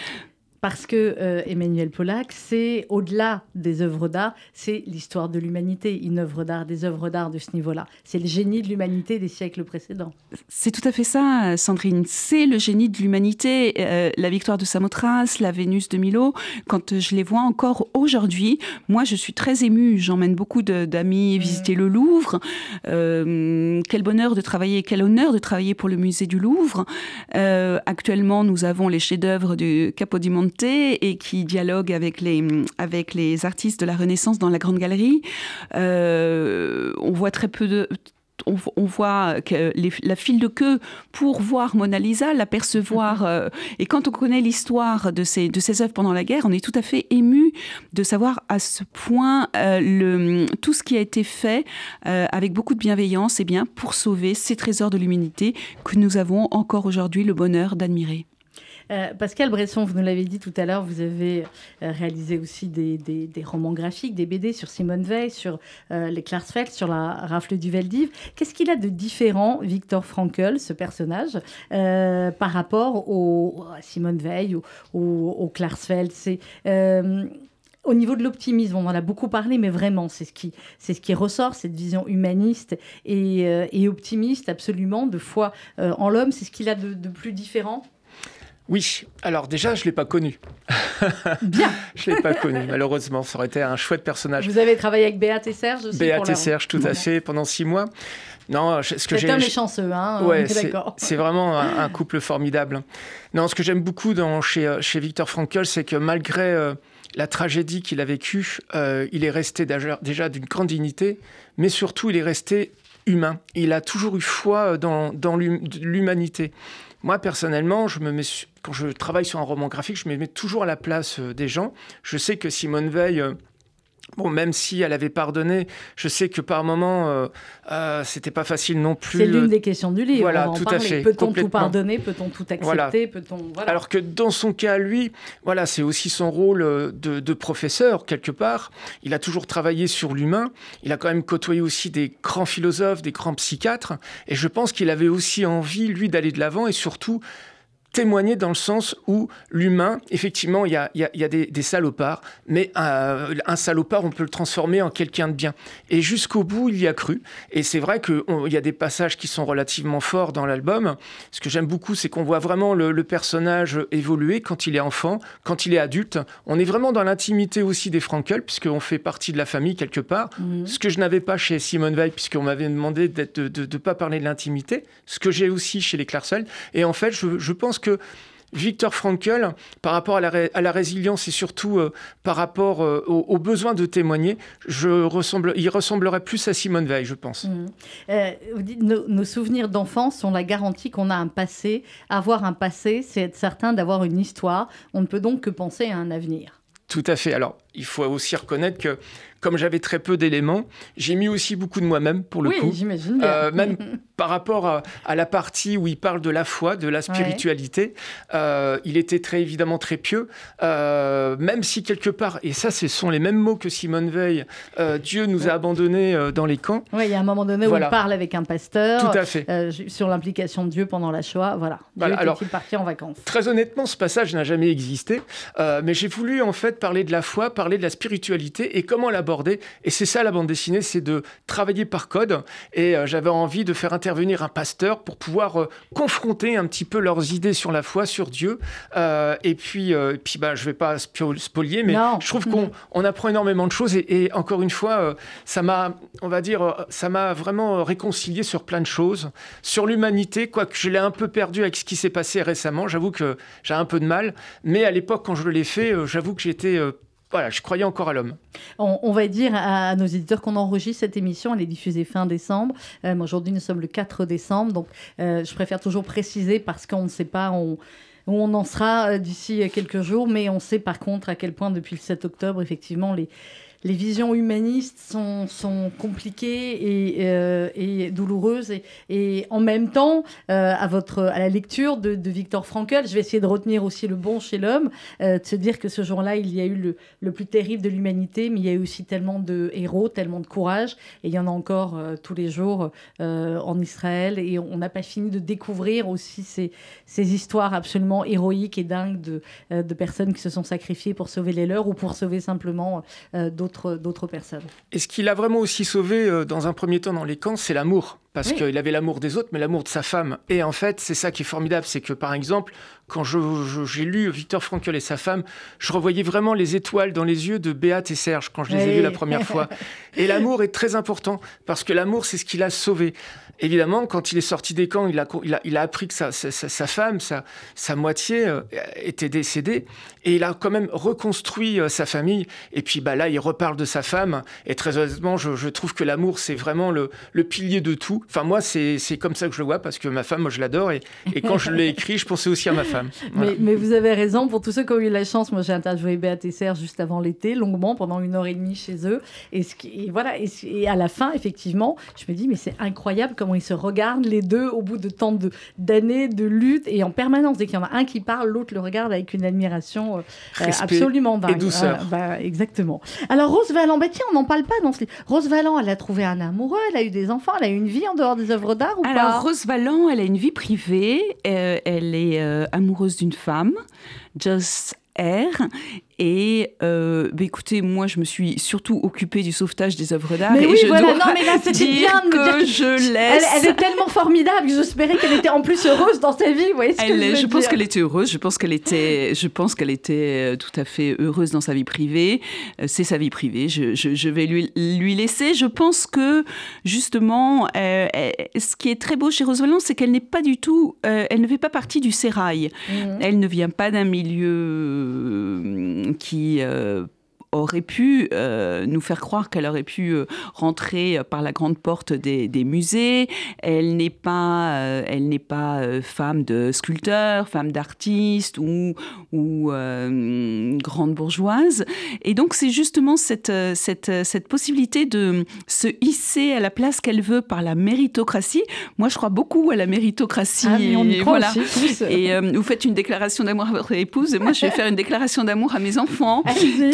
parce que euh, Emmanuel Pollack, c'est au-delà des œuvres d'art, c'est l'histoire de l'humanité. Une œuvre d'art, des œuvres d'art de ce niveau-là. C'est le génie de l'humanité des siècles précédents. C'est tout à fait ça, Sandrine. C'est le génie de l'humanité. Euh, la victoire de Samothrace, la Vénus de Milo, quand je les vois encore aujourd'hui, moi je suis très émue. J'emmène beaucoup d'amis visiter le Louvre. Euh, quel bonheur de travailler, quel honneur de travailler pour le musée du Louvre. actuellement, nous avons les chefs-d'œuvre du Capodimonte et qui dialogue avec les, avec les artistes de la Renaissance dans la Grande Galerie. on voit très peu de on, voit que la file de queue pour voir Mona Lisa, l'apercevoir. Mhm. Euh, et quand on connaît l'histoire de ces, de ces œuvres pendant la guerre, on est tout à fait ému de savoir à ce point euh, le, tout ce qui a été fait euh, avec beaucoup de bienveillance et eh bien, pour sauver ces trésors de l'humanité que nous avons encore aujourd'hui le bonheur d'admirer. Euh, Pascal Bresson, vous nous l'avez dit tout à l'heure, vous avez euh, réalisé aussi des, romans graphiques, des BD sur Simone Veil, sur euh, les Klarsfeld, sur la rafle du Veldiv. Qu'est-ce qu'il a de différent, Victor Frankl, ce personnage, par rapport au, à Simone Veil ou au, au, C'est au niveau de l'optimisme, on en a beaucoup parlé, mais vraiment, c'est ce qui ressort, cette vision humaniste et, optimiste, absolument, de foi en l'homme. C'est ce qu'il a de plus différent? Oui, alors déjà, je ne l'ai pas connu. [laughs] Bien. [laughs] je ne l'ai pas connu, malheureusement. Ça aurait été un chouette personnage. Vous avez travaillé avec Béat et Serge aussi Béat et Serge, tout à fait, pendant six mois. Non, ce que j'ai. Un chanceux, hein ouais, C'est vraiment un, couple formidable. Non, ce que j'aime beaucoup dans, chez, euh, chez Victor Frankl, c'est que malgré euh, la tragédie qu'il a vécue, euh, il est resté déjà d'une grande dignité, mais surtout, il est resté humain. Il a toujours eu foi dans, dans l'humanité. Moi, personnellement, quand je travaille sur un roman graphique, je me mets toujours à la place euh, des gens. Je sais que Simone Veil euh, Bon, même si elle avait pardonné, je sais que par moments, euh, euh c'était pas facile non plus. C'est l'une des questions du livre. Voilà, tout à fait. Peut-on tout pardonner Peut-on tout accepter Peut-on voilà. Alors que dans son cas, lui, voilà, c'est aussi son rôle euh, de, de, professeur quelque part. Il a toujours travaillé sur l'humain. Il a quand même côtoyé aussi des grands philosophes, des grands psychiatres. Et je pense qu'il avait aussi envie, lui, d'aller de l'avant et surtout témoigner dans le sens où l'humain, effectivement, il y a, y a, des, salopards, mais un, un, salopard, on peut le transformer en quelqu'un de bien. Et jusqu'au bout, il y a cru. Et c'est vrai qu'il y a des passages qui sont relativement forts dans l'album. Ce que j'aime beaucoup, c'est qu'on voit vraiment le, personnage évoluer quand il est enfant, quand il est adulte. On est vraiment dans l'intimité aussi des Frankel, puisqu'on fait partie de la famille quelque part. Mhm. Ce que je n'avais pas chez Simone Veil, puisqu'on m'avait demandé de ne pas parler de l'intimité. Ce que j'ai aussi chez les Clarcel. Et en fait, je, je pense que que Victor Frankl, par rapport à la, résilience et surtout euh, par rapport euh, au, besoin de témoigner, je ressemble, il ressemblerait plus à Simone Veil, je pense. Mmh. Euh, vous dites, nos, nos souvenirs d'enfance sont la garantie qu'on a un passé. Avoir un passé, c'est être certain d'avoir une histoire. On ne peut donc que penser à un avenir. Tout à fait. Alors, il faut aussi reconnaître que comme j'avais très peu d'éléments, j'ai mis aussi beaucoup de moi-même pour le oui, coup. j'imagine euh, même [laughs] par rapport à, la partie où il parle de la foi, de la spiritualité, euh, il était très évidemment très pieux, euh, même si quelque part, et ça ce sont les mêmes mots que Simone Veil, Dieu nous a abandonnés dans les camps. Oui, il y a un moment donné où il parle avec un pasteur Tout à fait. sur l'implication de Dieu pendant la Shoah. Voilà. Dieu alors, parti en vacances? Très honnêtement, ce passage n'a jamais existé, mais j'ai voulu en fait parler de la foi, parler de la spiritualité et comment l'aborder et c'est ça la bande dessinée, c'est de travailler par code. Et euh, j'avais envie de faire intervenir un pasteur pour pouvoir euh, confronter un petit peu leurs idées sur la foi, sur Dieu. Euh, et puis, puis bah, je vais pas spolier, mais je trouve qu'on on apprend énormément de choses. Et, encore une fois, ça m'a, on va dire, ça m'a vraiment réconcilié sur plein de choses, sur l'humanité, quoique je l'ai un peu perdu avec ce qui s'est passé récemment. J'avoue que j'ai un peu de mal. Mais à l'époque, quand je l'ai fait, j'avoue que j'étais voilà, je croyais encore à l'homme. On, va dire à, nos éditeurs qu'on enregistre cette émission, elle est diffusée fin décembre. Euh, aujourd'hui, nous sommes le 4 décembre, donc euh, je préfère toujours préciser parce qu'on ne sait pas où on en sera euh, d'ici quelques jours, mais on sait par contre à quel point depuis le 7 octobre, effectivement, les, les visions humanistes sont, sont compliquées et, euh, et douloureuses. Et, et, en même temps, euh, à, votre, à la lecture de, de, Victor Frankl, je vais essayer de retenir aussi le bon chez l'homme, euh, de se dire que ce jour-là, il y a eu le, le plus terrible de l'humanité, mais il y a eu aussi tellement de héros, tellement de courage. Et il y en a encore tous les jours en Israël. Et on n'a pas fini de découvrir aussi ces, ces histoires absolument héroïques et dingues de, de personnes qui se sont sacrifiées pour sauver les leurs ou pour sauver simplement d'autres d'autres personnes. Et ce qu'il a vraiment aussi sauvé euh, dans un premier temps dans les camps, c'est l'amour parce qu'il avait l'amour des autres, mais l'amour de sa femme. Et en fait, c'est ça qui est formidable, c'est que par exemple, quand j'ai lu Victor Frankl et sa femme, je revoyais vraiment les étoiles dans les yeux de Béate et Serge quand je les ai vus la première fois. [laughs] Et l'amour est très important, parce que l'amour, c'est ce qui l'a sauvé. Évidemment, quand il est sorti des camps, il a, il a, appris que sa, sa, femme, sa, sa moitié, euh, était décédée. Et il a quand même reconstruit euh, sa famille. Et puis bah, là, il reparle de sa femme. Et très honnêtement, je, je trouve que l'amour, c'est vraiment le, le, pilier de tout. Enfin, moi, c'est comme ça que je le vois, parce que ma femme, moi, je l'adore. Et, et, quand je l'ai écrit, je pensais aussi à ma femme. [laughs] Mais, mais, vous avez raison. Pour tous ceux qui ont eu la chance, moi, j'ai interviewé Béat et Serge juste avant l'été, longuement, pendant une heure et demie chez eux. Et, ce qui, et voilà. Et, et, à la fin, effectivement, je me dis, mais c'est incroyable comment ils se regardent les deux au bout de tant d'années de, lutte et en permanence. Dès qu'il y en a un qui parle, l'autre le regarde avec une admiration euh, absolument dingue. Et douceur. bah, exactement. Alors Rose Valland, bah, tiens, on n'en parle pas dans ce livre. Rose Valland, elle a trouvé un amoureux, elle a eu des enfants, elle a eu une vie en dehors des œuvres d'art ou Alors, pas Rose Valland, elle a une vie privée. Euh, elle est euh, amoureuse d'une femme, Joss R. Et euh, bah, écoutez, moi, je me suis surtout occupée du sauvetage des œuvres d'art. Mais et oui, je voilà, dois non, mais là, c'était bien de me que dire je laisse. Elle, elle, est tellement formidable que j'espérais qu'elle était en plus heureuse dans sa vie. Vous voyez ce elle, que je, veux je pense dire qu'elle était heureuse. Je pense qu'elle était, je pense qu'elle était euh, tout à fait heureuse dans sa vie privée. Euh, C'est sa vie privée. Je, je, je, vais lui, lui laisser. Je pense que justement, euh, ce qui est très beau chez Rose Valland, c'est qu'elle n'est pas du tout, euh, elle ne fait pas partie du sérail. Mmh. Elle ne vient pas d'un milieu qui euh, aurait pu euh, nous faire croire qu'elle aurait pu euh, rentrer par la grande porte des, des musées. Elle n'est pas, euh, elle n'est pas femme de sculpteur, femme d'artiste ou, ou grande bourgeoise. Et donc c'est justement cette, cette, cette possibilité de se hisser à la place qu'elle veut par la méritocratie. Moi, je crois beaucoup à la méritocratie. Ah, mais on y et croit voilà. aussi. Et vous faites une déclaration d'amour à votre épouse, et moi je vais faire une déclaration d'amour à mes enfants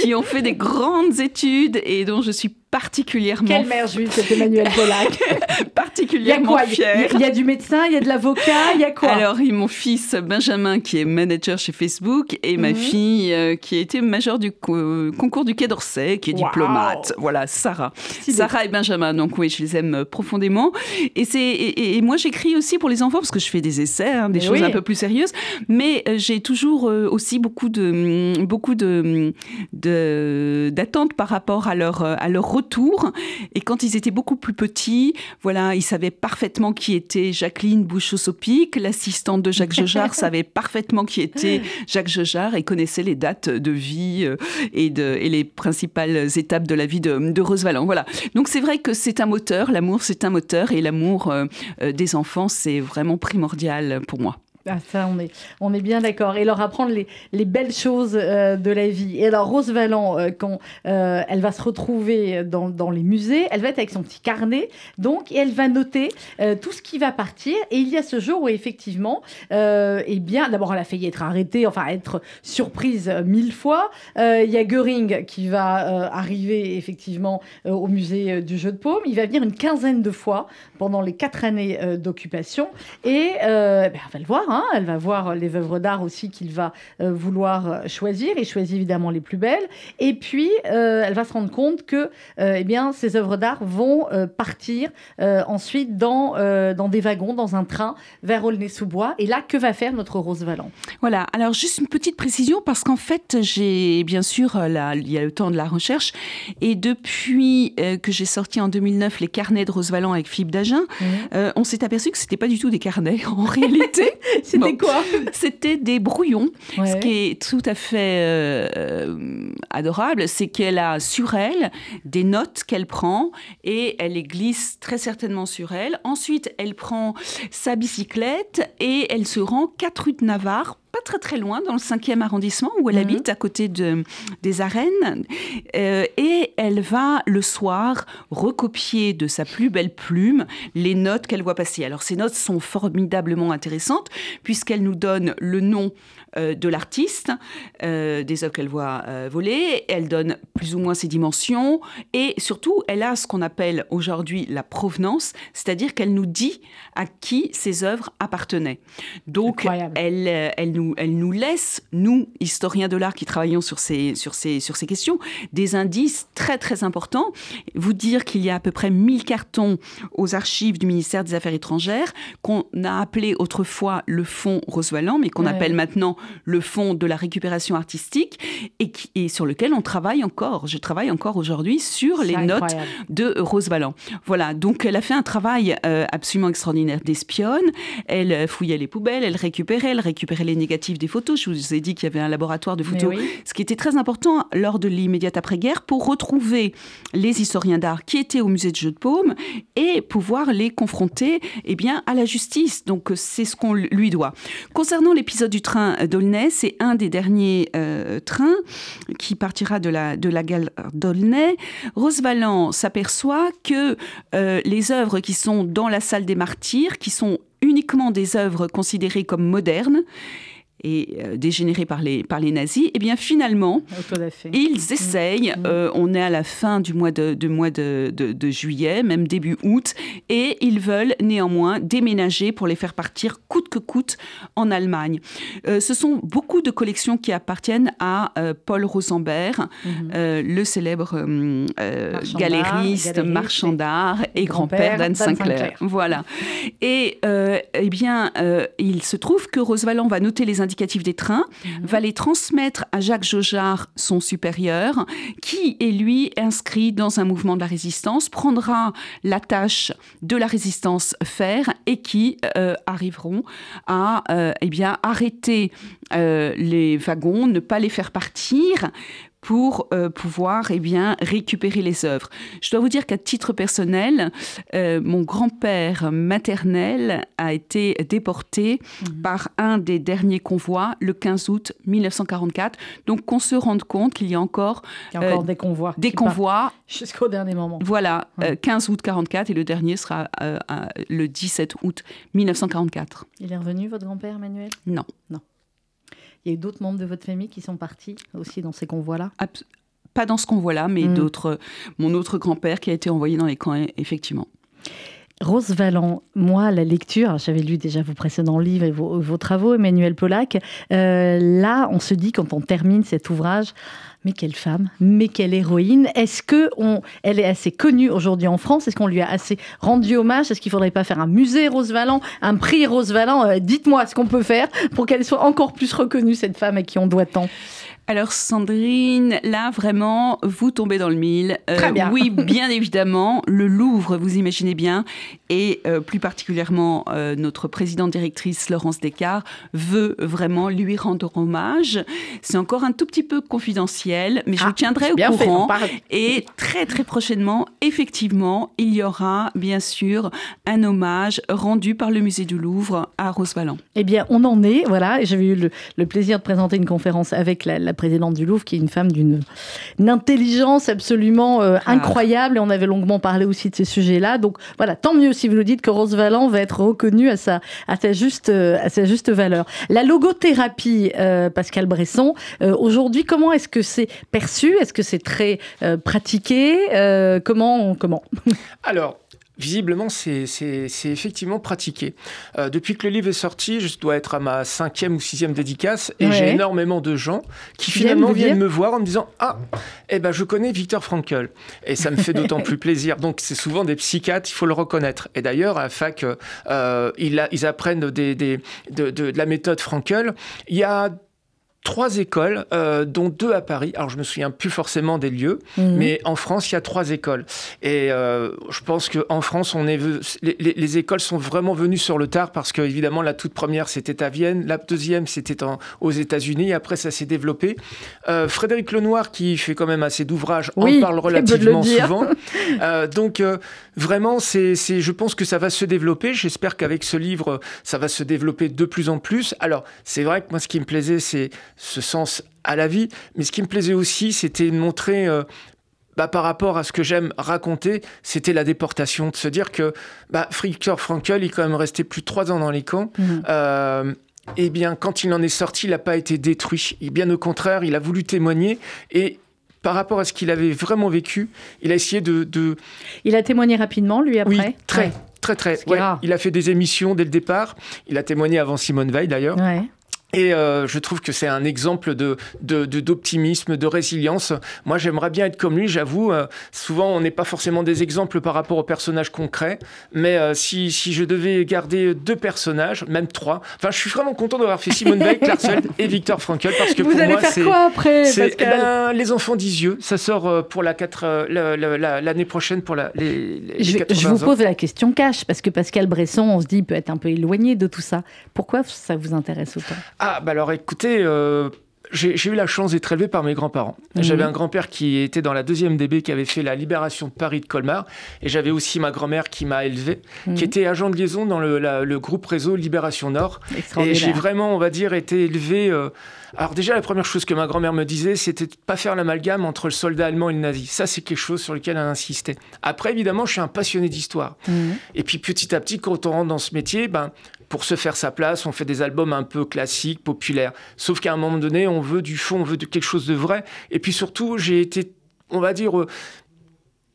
qui ont fait des grandes études et dont je suis particulièrement, Quelle mère juive, c'était Emmanuel [laughs] Pollack. Il y a particulièrement quoi? Il y, a- il y a du médecin, il y a de l'avocat, il y a quoi? Alors, il y a mon fils Benjamin qui est manager chez Facebook et ma Mhm. fille euh, qui a été majeure du co- concours du Quai d'Orsay, qui est diplomate. Voilà, Sarah. Sarah et Benjamin, donc oui, je les aime euh, profondément. Et, c'est, et, et moi, j'écris aussi pour les enfants parce que je fais des essais, hein, des Mais choses oui. un peu plus sérieuses. Mais euh, j'ai toujours euh, aussi beaucoup de, beaucoup de, d'attentes par rapport à leur, euh, à leur retour. Et quand ils étaient beaucoup plus petits, voilà, ils savaient parfaitement qui était Jacqueline Bouchot-Sopic, l'assistante de Jacques Jejard [laughs] savait parfaitement qui était Jacques Jejard et connaissait les dates de vie euh, et, de, et les principales étapes de la vie de, de Rose Valland. Voilà. Donc c'est vrai que c'est un moteur, l'amour c'est un moteur et l'amour euh, euh, des enfants c'est vraiment primordial pour moi. Ah, ça, on est, on bien d'accord. Et leur apprendre les, les belles choses euh, de la vie. Et alors, Rose Valland, euh, quand euh, elle va se retrouver dans, les musées, elle va être avec son petit carnet, donc, elle va noter tout ce qui va partir. Et il y a ce jour où, effectivement, eh bien, d'abord, elle a failli être arrêtée, enfin, être surprise mille fois. Il y a Göring qui va arriver, effectivement, au musée du jeu de paume. Il va venir une quinzaine de fois pendant les quatre années d'occupation. Et ben, elle va le voir, hein, elle va voir les œuvres d'art aussi qu'il va euh, vouloir choisir. Il choisit évidemment les plus belles. Et puis, euh, elle va se rendre compte que euh, eh bien, ces œuvres d'art vont partir ensuite dans, dans des wagons, dans un train vers Aulnay-sous-Bois. Et là, que va faire notre Rose Valland? Voilà, alors juste une petite précision parce qu'en fait, j'ai bien sûr, la- il y a le temps de la recherche et depuis que j'ai sorti en 2009 les carnets de Rose Valland avec Philippe Dagen, euh, on s'est aperçu que c'était pas du tout des carnets [laughs] en réalité. [laughs] [laughs] C'était Bon. quoi [laughs] C'était des brouillons. Ce qui est tout à fait euh, adorable, c'est qu'elle a sur elle des notes qu'elle prend et elle les glisse très certainement sur elle. Ensuite, elle prend sa bicyclette et elle se rend 4 rue de Navarre très très loin, dans le 5e arrondissement où elle Mhm. habite, à côté de, des arènes. Euh, et elle va le soir recopier de sa plus belle plume les notes qu'elle voit passer. Alors ces notes sont formidablement intéressantes puisqu'elles nous donnent le nom de l'artiste, euh, des œuvres qu'elle voit euh, voler, elle donne plus ou moins ses dimensions et surtout elle a ce qu'on appelle aujourd'hui la provenance, c'est-à-dire qu'elle nous dit à qui ces œuvres appartenaient. Donc elle, euh, elle, nous, elle nous laisse, nous, historiens de l'art qui travaillons sur ces, sur, ces, sur ces questions, des indices très très importants. Vous dire qu'il y a à peu près 1000 cartons aux archives du ministère des Affaires étrangères qu'on a appelé autrefois le fonds Rosevalland, mais qu'on appelle maintenant le fonds de la récupération artistique et, qui, et sur lequel on travaille encore. Je travaille encore aujourd'hui sur les notes de Rosevalland. Voilà, donc elle a fait un travail euh, absolument extraordinaire d'espionne. Elle fouillait les poubelles, elle récupérait, elle récupérait les négatifs des photos. Je vous ai dit qu'il y avait un laboratoire de photos, ce qui était très important lors de l'immédiate après-guerre pour retrouver les historiens d'art qui étaient au musée de Jeux de Paume et pouvoir les confronter eh bien, à la justice. Donc c'est ce qu'on lui doit. Concernant l'épisode du train d'Aulnay, c'est un des derniers euh, trains qui partira de la, gare d'Aulnay. Rosevalland s'aperçoit que euh, les œuvres qui sont dans la salle des martyrs, qui sont uniquement des œuvres considérées comme modernes, et euh, dégénérés par les, par les nazis, et eh bien finalement, ils essayent, mm. euh, on est à la fin du mois, de, mois de, de, juillet, même début août, et ils veulent néanmoins déménager pour les faire partir coûte que coûte en Allemagne. Euh, ce sont beaucoup de collections qui appartiennent à Paul Rosenberg, mm-hmm. le célèbre galériste, marchand d'art et grand-père d'Anne Sinclair. Voilà. Et eh bien, il se trouve que Roosevelt va noter les indications des trains, mhm. va les transmettre à Jacques Jaujard, son supérieur, qui est lui inscrit dans un mouvement de la résistance, prendra la tâche de la résistance faire et qui euh, arriveront à euh, eh bien, arrêter euh, les wagons, ne pas les faire partir pour euh, pouvoir eh bien, récupérer les œuvres. Je dois vous dire qu'à titre personnel, euh, mon grand-père maternel a été déporté mhm. par un des derniers convois le 15 août 1944. Donc qu'on se rende compte qu'il y a encore, Il y a encore euh, des convois. Des convois. Jusqu'au dernier moment. Voilà, 15 août 44 et le dernier sera le 17 août 1944. Il est revenu, votre grand-père, Emmanuel? Non. Non. Il y a eu d'autres membres de votre famille qui sont partis aussi dans ces convois-là Pas dans ce convoi-là, mais hmm. d'autres. Mon autre grand-père qui a été envoyé dans les camps, effectivement. Rose Valland, moi, la lecture, j'avais lu déjà vos précédents livres et vos, travaux, Emmanuel Pollack. Euh, là, on se dit, quand on termine cet ouvrage, mais quelle femme, mais quelle héroïne. Est-ce que elle est assez connue aujourd'hui en France? Est-ce qu'on lui a assez rendu hommage? Est-ce qu'il faudrait pas faire un musée Rose Valland, un prix Rose Valland euh, Dites-moi ce qu'on peut faire pour qu'elle soit encore plus reconnue, cette femme à qui on doit tant. Alors Sandrine, là vraiment, vous tombez dans le mille. Euh, Très bien. Oui, [laughs] bien évidemment, le Louvre, vous imaginez bien, et euh, plus particulièrement euh, notre présidente directrice Laurence Descartes veut vraiment lui rendre hommage. C'est encore un tout petit peu confidentiel, mais je ah, vous tiendrai au courant. et très très prochainement, effectivement, il y aura bien sûr un hommage rendu par le musée du Louvre à Rose Eh bien, on en est, voilà. J'avais eu le, plaisir de présenter une conférence avec la présidente du Louvre, qui est une femme d'une intelligence absolument euh, ah. incroyable. Et on avait longuement parlé aussi de ces sujets-là. Donc voilà, tant mieux si vous nous dites que Rose Valland va être reconnue à sa, à sa, juste, euh, à sa juste valeur. La logothérapie, euh, Pascal Bresson, aujourd'hui, comment est-ce que c'est perçu? Est-ce que c'est très pratiqué? Comment, comment? Alors, visiblement, c'est effectivement pratiqué. Euh, depuis que le livre est sorti, je dois être à ma cinquième ou sixième dédicace, et j'ai énormément de gens qui finalement viennent me voir en me disant Ah, eh ben, je connais Victor Frankl. Et ça me fait d'autant [laughs] plus plaisir. Donc, c'est souvent des psychiatres, il faut le reconnaître. Et d'ailleurs, à la fac, euh, ils, ils, apprennent des, des, de, de, la méthode Frankl. Il y a trois écoles, euh, dont deux à Paris. Alors, je me souviens plus forcément des lieux, mhm. mais en France, il y a trois écoles. Et euh, je pense qu'en France, on est, les, les, écoles sont vraiment venues sur le tard parce que, évidemment, la toute première, c'était à Vienne. La deuxième, c'était aux États-Unis. Après, ça s'est développé. Euh, Frédéric Lenoir, qui fait quand même assez d'ouvrages, en parle relativement souvent. [laughs] donc, vraiment, c'est, je pense que ça va se développer. J'espère qu'avec ce livre, ça va se développer de plus en plus. Alors, c'est vrai que moi, ce qui me plaisait, c'est ce sens à la vie. Mais ce qui me plaisait aussi, c'était de montrer, euh, bah, par rapport à ce que j'aime raconter, c'était la déportation. De se dire que bah, Frankl, il est quand même resté plus de trois ans dans les camps. Mhm. Euh, et bien, quand il en est sorti, il n'a pas été détruit. Et bien au contraire, il a voulu témoigner. Et par rapport à ce qu'il avait vraiment vécu, il a essayé de... Il a témoigné rapidement, lui, après? Oui, très, très, très. il a fait des émissions dès le départ. Il a témoigné avant Simone Veil, d'ailleurs. Et euh, je trouve que c'est un exemple de, d'optimisme, de, résilience. Moi, j'aimerais bien être comme lui, j'avoue. Euh, souvent, on n'est pas forcément des exemples par rapport aux personnages concrets. Mais euh, si, si, je devais garder deux personnages, même trois, enfin, je suis vraiment content d'avoir fait Simone Veil, Clark [laughs] et Victor Frankl. Parce que Vous pour allez moi, faire c'est, quoi après, c'est, Pascal eh ben, Les enfants d'Isieux. Ça sort pour la 4, l'année prochaine pour la, les, les je, 80 je vous ans. pose la question cash, parce que Pascal Bresson, on se dit, peut être un peu éloigné de tout ça. Pourquoi ça vous intéresse autant? Ah, bah alors écoutez, euh, j'ai eu la chance d'être élevé par mes grands-parents. Mhm. J'avais un grand-père qui était dans la deuxième DB, qui avait fait la libération de Paris de Colmar. Et j'avais aussi ma grand-mère qui m'a élevé, Mhm. qui était agent de liaison dans le, la- le groupe réseau Libération Nord. Et j'ai vraiment, on va dire, été élevé. euh, Alors déjà, la première chose que ma grand-mère me disait, c'était de pas faire l'amalgame entre le soldat allemand et le nazi. Ça, c'est quelque chose sur lequel elle insistait. Après, évidemment, je suis un passionné d'histoire. Mhm. Et puis petit à petit, quand on rentre dans ce métier, ben, pour se faire sa place, on fait des albums un peu classiques, populaires. Sauf qu'à un moment donné, on veut du fond, on veut de quelque chose de vrai. Et puis surtout, j'ai été, on va dire, euh,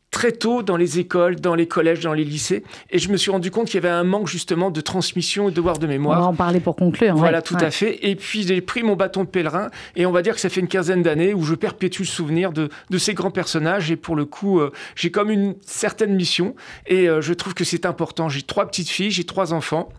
très tôt dans les écoles, dans les collèges, dans les lycées. Et je me suis rendu compte qu'il y avait un manque justement de transmission et de devoir de On va mémoire. en parler pour conclure. Voilà, ouais. tout Ouais. à fait. Et puis j'ai pris mon bâton de pèlerin et on va dire que ça fait une quinzaine d'années où je perpétue le souvenir de, de ces grands personnages. Et pour le coup, euh, j'ai comme une certaine mission et euh, je trouve que c'est important. J'ai trois petites filles, j'ai trois enfants.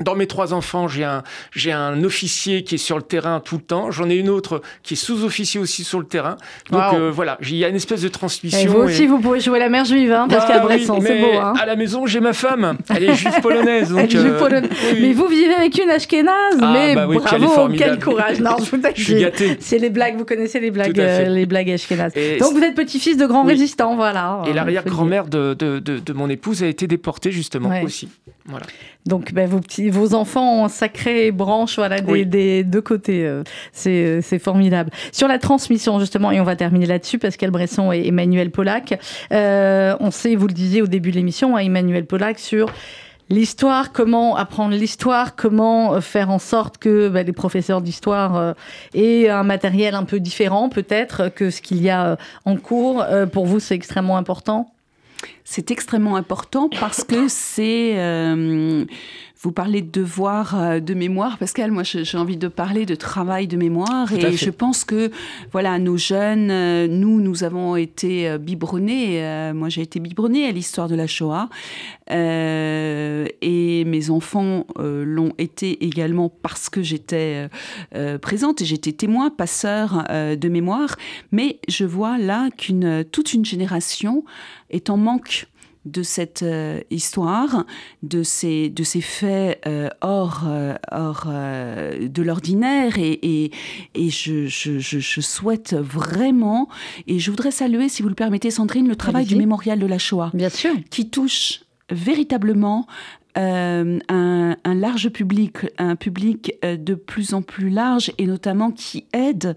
Dans mes trois enfants, j'ai un, j'ai un officier qui est sur le terrain tout le temps. J'en ai une autre qui est sous-officier aussi sur le terrain. Donc Wow. euh, voilà, il y a une espèce de Et transmission. vous aussi, et- vous pouvez jouer la mère juive, hein, Pascal Bresson, c'est beau. Hein. À la maison, j'ai ma femme. Elle est juive [laughs] polonaise. Donc, Elle est juive euh, oui. Mais vous vivez avec une ashkénaze, Ah, mais bah oui, bravo, quel courage. Non, je vous [laughs] Je suis gâté. C'est les blagues, vous connaissez les blagues, euh, les blagues ashkénazes. Et Donc vous êtes petit-fils de grands résistants, voilà. Et l'arrière-grand-mère de, de, de, de mon épouse a été déportée justement Ouais. aussi. Voilà. Donc ben, vos, petits, vos enfants ont un sacré branche voilà, des, Oui. des deux côtés. euh, C'est euh, c'est formidable. Sur la transmission, justement, et on va terminer là-dessus, Pascal Bresson et Emmanuel Pollack. euh, on sait, vous le disiez au début de l'émission, hein, Emmanuel Pollack, sur l'histoire, comment apprendre l'histoire, comment euh, faire en sorte que ben, les professeurs d'histoire euh, aient un matériel un peu différent peut-être que ce qu'il y a en cours. Euh, pour vous, c'est extrêmement important? C'est extrêmement important parce que c'est. euh, vous parlez de devoir euh, de mémoire, Pascal. Moi, j'ai envie de parler de travail de mémoire. Et fait. je pense que, voilà, nos jeunes, euh, nous, nous avons été euh, biberonnés. moi, j'ai été biberonnée à l'histoire de la Shoah. Euh, et mes enfants euh, l'ont été également parce que j'étais euh, présente et j'étais témoin, passeur de mémoire. Mais je vois là qu'une toute une génération est en manque de cette euh, histoire, de ces, de ces faits euh, hors, euh, hors euh, de l'ordinaire. Et, et, et je, je, je, je souhaite vraiment, et je voudrais saluer, si vous le permettez, Sandrine, le travail du mémorial de la Shoah Bien sûr. qui touche véritablement euh, un, un large public, un public euh, de plus en plus large et notamment qui aide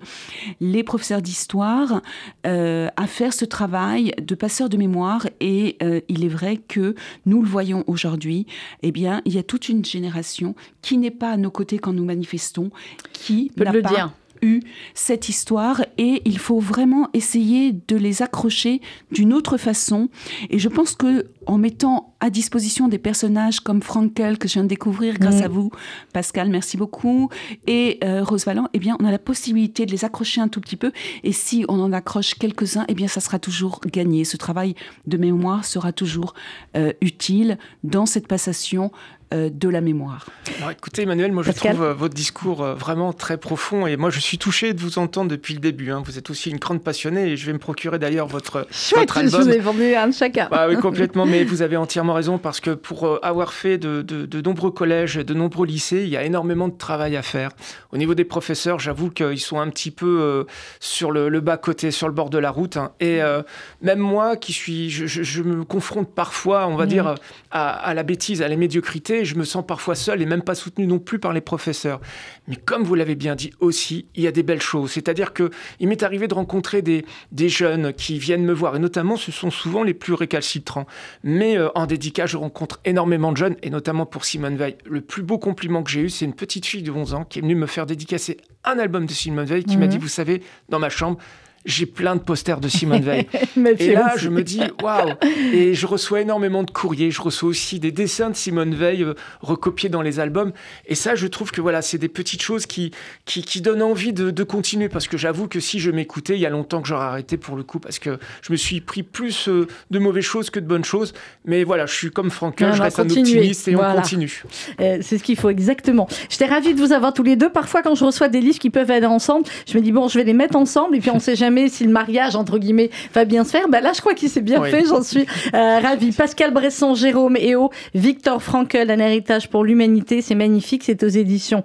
les professeurs d'histoire euh, à faire ce travail de passeur de mémoire. Et euh, il est vrai que nous le voyons aujourd'hui, eh bien, il y a toute une génération qui n'est pas à nos côtés quand nous manifestons, qui peut n'a le pas dire. Eu cette histoire et il faut vraiment essayer de les accrocher d'une autre façon. Et je pense que en mettant à disposition des personnages comme Frankel que je viens de découvrir grâce Mhm. à vous, Pascal, merci beaucoup, et euh, Rose Valland, eh bien, on a la possibilité de les accrocher un tout petit peu. Et si on en accroche quelques-uns, eh bien, ça sera toujours gagné. Ce travail de mémoire sera toujours euh, utile dans cette passation de la mémoire. Alors écoutez Emmanuel, moi je trouve euh, votre discours euh, vraiment très profond et moi je suis touché de vous entendre depuis le début. hein. Vous êtes aussi une grande passionnée et je vais me procurer d'ailleurs votre, Chouette, votre je vous album. ai vendu un de chacun. Bah oui, [laughs] complètement, mais vous avez entièrement raison parce que pour euh, avoir fait de, de- de nombreux collèges, de nombreux lycées, il y a énormément de travail à faire. Au niveau des professeurs, j'avoue qu'ils sont un petit peu euh, sur le, le bas-côté, sur le bord de la route. hein. Et euh, même moi, qui suis, je, je- je me confronte parfois, on va Mhm. dire, à, à la bêtise, à la médiocrité, je me sens parfois seul et même pas soutenu non plus par les professeurs. Mais comme vous l'avez bien dit aussi, il y a des belles choses. C'est-à-dire que il m'est arrivé de rencontrer des, des jeunes qui viennent me voir, et notamment ce sont souvent les plus récalcitrants. Mais euh, en dédicace, je rencontre énormément de jeunes, et notamment pour Simone Veil. Le plus beau compliment que j'ai eu, c'est une petite fille de 11 ans qui est venue me faire dédicacer un album de Simone Veil, qui m'a Mhm. dit, vous savez, dans ma chambre, j'ai plein de posters de Simone Veil. [laughs] et là, je me dis, waouh Et je reçois énormément de courriers, je reçois aussi des dessins de Simone Veil euh, recopiés dans les albums. Et ça, je trouve que voilà, c'est des petites choses qui, qui, qui donnent envie de, de continuer, parce que j'avoue que si je m'écoutais, il y a longtemps que j'aurais arrêté pour le coup, parce que je me suis pris plus euh, de mauvaises choses que de bonnes choses. Mais voilà, je suis comme Franck, je reste un optimiste et on continue. Euh, c'est ce qu'il faut exactement. J'étais ravie de vous avoir tous les deux. Parfois, quand je reçois des livres qui peuvent aller ensemble, je me dis, bon, je vais les mettre ensemble, et puis on ne sait jamais si le mariage, entre guillemets, va bien se faire. Ben là, je crois qu'il s'est bien fait, j'en suis euh, ravie. Pascal Bresson, Jérôme Eo, Victor Frankel, Un héritage pour l'humanité, c'est magnifique, c'est aux éditions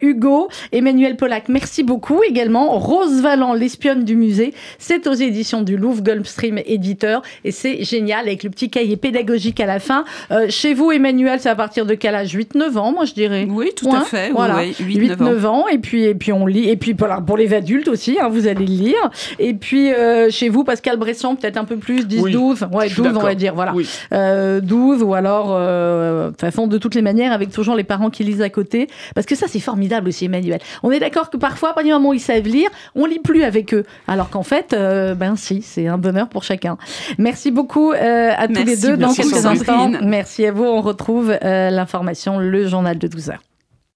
Hugo. Emmanuel Pollack, merci beaucoup également. Rose Valland, l'espionne du musée, c'est aux éditions du Louvre, Gulfstream éditeur, et c'est génial avec le petit cahier pédagogique à la fin. Euh, chez vous, Emmanuel, c'est à partir de quel âge? 8-9 ans, moi je dirais. Oui, tout à fait. Voilà. 8-9 ans. Et puis, et puis on lit. Et puis pour les adultes aussi, hein, vous allez le lire. Et puis euh, chez vous, Pascal Bresson, peut-être un peu plus, 10-12. ouais, 12, on va dire. Voilà. 12 euh, ou alors, de toute façon, de toutes les manières, avec toujours les parents qui lisent à côté. Parce que ça, c'est formidable aussi, Emmanuel. On est d'accord que parfois, à partir du moment où ils savent lire, on lit plus avec eux. Alors qu'en fait, ben si, c'est un bonheur pour chacun. Merci beaucoup à tous les deux dans quelques instants. Merci à vous. On retrouve euh, l'information, le journal de 12 heures.